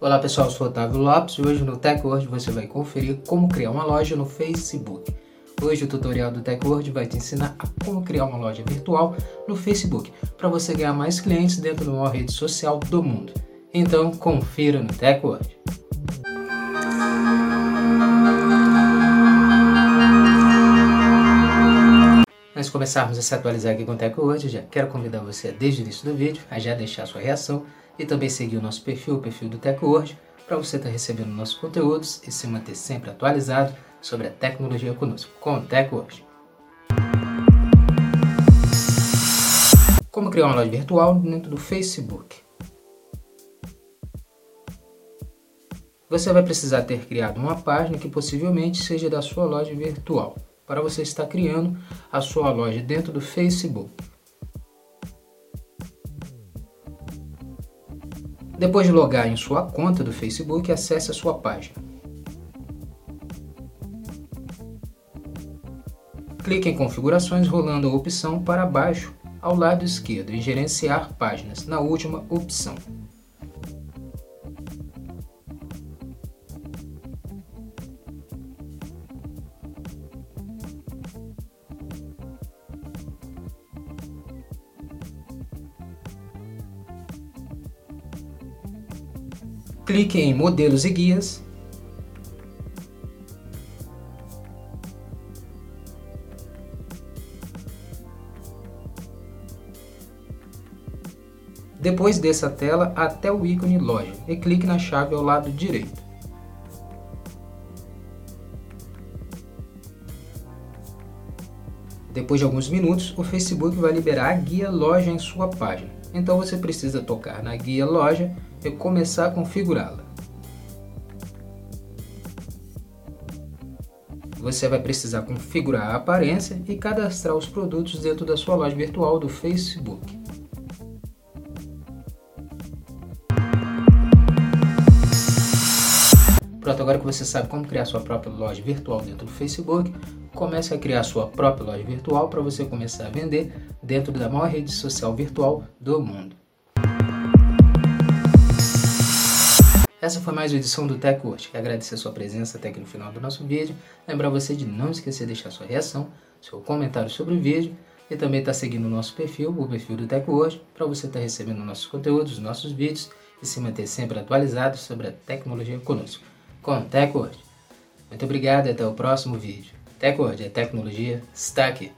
Olá pessoal, eu sou Otávio Lopes e hoje no TechWord você vai conferir como criar uma loja no Facebook. Hoje o tutorial do TechWord vai te ensinar a como criar uma loja virtual no Facebook para você ganhar mais clientes dentro de uma rede social do mundo. Então confira no TechWord. Antes de começarmos a se atualizar aqui com o TechWord, já quero convidar você desde o início do vídeo a já deixar sua reação e também seguir o nosso perfil, o perfil do TechWord, para você estar tá recebendo nossos conteúdos e se manter sempre atualizado sobre a tecnologia conosco, com o TechWord. Como criar uma loja virtual dentro do Facebook? Você vai precisar ter criado uma página que possivelmente seja da sua loja virtual para você estar criando a sua loja dentro do Facebook. Depois de logar em sua conta do Facebook, acesse a sua página. Clique em Configurações rolando a opção para baixo ao lado esquerdo em Gerenciar páginas, na última opção. Clique em Modelos e Guias. Depois dessa tela até o ícone Loja e clique na chave ao lado direito. Depois de alguns minutos, o Facebook vai liberar a guia Loja em sua página. Então você precisa tocar na guia Loja e começar a configurá-la. Você vai precisar configurar a aparência e cadastrar os produtos dentro da sua loja virtual do Facebook. Pronto, agora que você sabe como criar sua própria loja virtual dentro do Facebook, comece a criar sua própria loja virtual para você começar a vender dentro da maior rede social virtual do mundo. Essa foi mais uma edição do TechWord. Quero agradecer sua presença até aqui no final do nosso vídeo. Lembrar você de não esquecer de deixar sua reação, seu comentário sobre o vídeo e também estar tá seguindo o nosso perfil, o perfil do TechWord, para você estar tá recebendo nossos conteúdos, nossos vídeos e se manter sempre atualizado sobre a tecnologia conosco. Com TechWord. Muito obrigado e até o próximo vídeo. TechWord, a tecnologia está aqui.